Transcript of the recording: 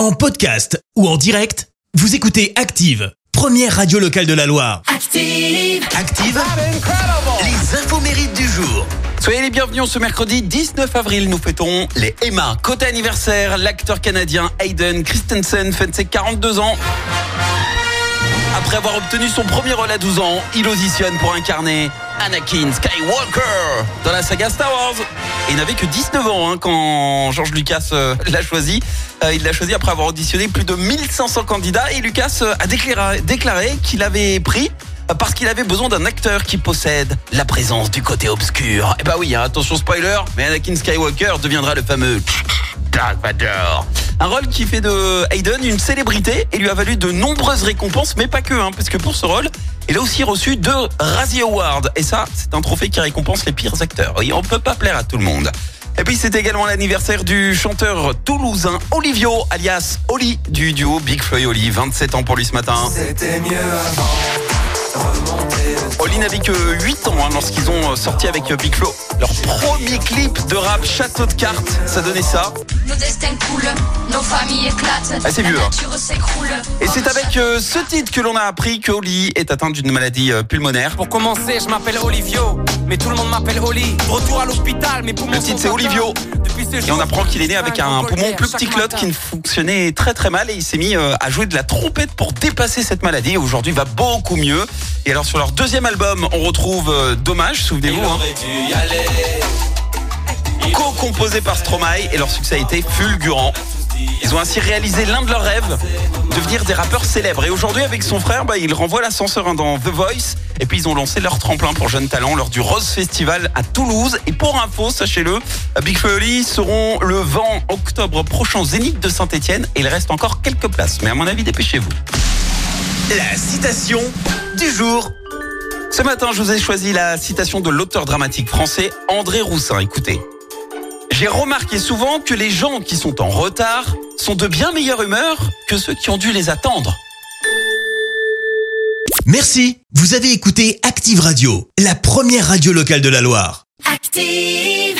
En podcast ou en direct, vous écoutez Active, première radio locale de la Loire. Active. Active, les infos mérites du jour. Soyez les bienvenus ce mercredi 19 avril. Nous fêtons les Emma. Côté anniversaire, l'acteur canadien Hayden Christensen fête ses 42 ans. Après avoir obtenu son premier rôle à 12 ans, il auditionne pour incarner Anakin Skywalker dans la saga Star Wars. Et il n'avait que 19 ans hein, quand George Lucas euh, l'a choisi. Euh, il l'a choisi après avoir auditionné plus de 1500 candidats et Lucas euh, a déclaré, qu'il avait pris parce qu'il avait besoin d'un acteur qui possède la présence du côté obscur. Et bah oui, hein, attention spoiler, mais Anakin Skywalker deviendra le fameux Dark Vader. Un rôle qui fait de Hayden une célébrité et lui a valu de nombreuses récompenses, mais pas que, hein, parce que pour ce rôle, il a aussi reçu deux Razzie Awards. Et ça, c'est un trophée qui récompense les pires acteurs. Oui, on peut pas plaire à tout le monde. Et puis c'est également l'anniversaire du chanteur toulousain Olivio, alias Oli, du duo Big Flo et Oli. 27 ans pour lui ce matin. Oli n'avait que 8 ans hein, lorsqu'ils ont sorti avec Big Flo leur premier clip de rap Château de cartes. Ça donnait ça. Nos destins coulent, nos familles éclatent. Ah, c'est la vieux, hein. nature s'écroule. Et c'est avec euh, ce titre que l'on a appris que Oli est atteint d'une maladie euh, pulmonaire. Pour commencer, je m'appelle Olivio, mais tout le monde m'appelle Oli. Retour à l'hôpital, mes poumons Le titre sont c'est. Olivio. Et on apprend qu'il est né avec un poumon plus petit que l'autre qui ne fonctionnait très très mal et il s'est mis euh, à jouer de la trompette pour dépasser cette maladie. Et Aujourd'hui, il va beaucoup mieux. Et alors sur leur deuxième album, on retrouve Dommage, souvenez-vous. Hein, co-composé par Stromae et leur succès a été fulgurant. Ils ont ainsi réalisé l'un de leurs rêves, devenir des rappeurs célèbres. Et aujourd'hui, avec son frère, bah, ils renvoient l'ascenseur hein, dans The Voice. Et puis, ils ont lancé leur tremplin pour jeunes talents lors du Rose Festival à Toulouse. Et pour info, sachez-le, Big Flo et Oli seront le vent octobre prochain Zénith de Saint-Etienne. Et il reste encore quelques places. Mais à mon avis, dépêchez-vous. La citation du jour. Ce matin, je vous ai choisi la citation de l'auteur dramatique français André Roussin. Écoutez. J'ai remarqué souvent que les gens qui sont en retard sont de bien meilleure humeur que ceux qui ont dû les attendre. Merci, vous avez écouté Active Radio, la première radio locale de la Loire. Active.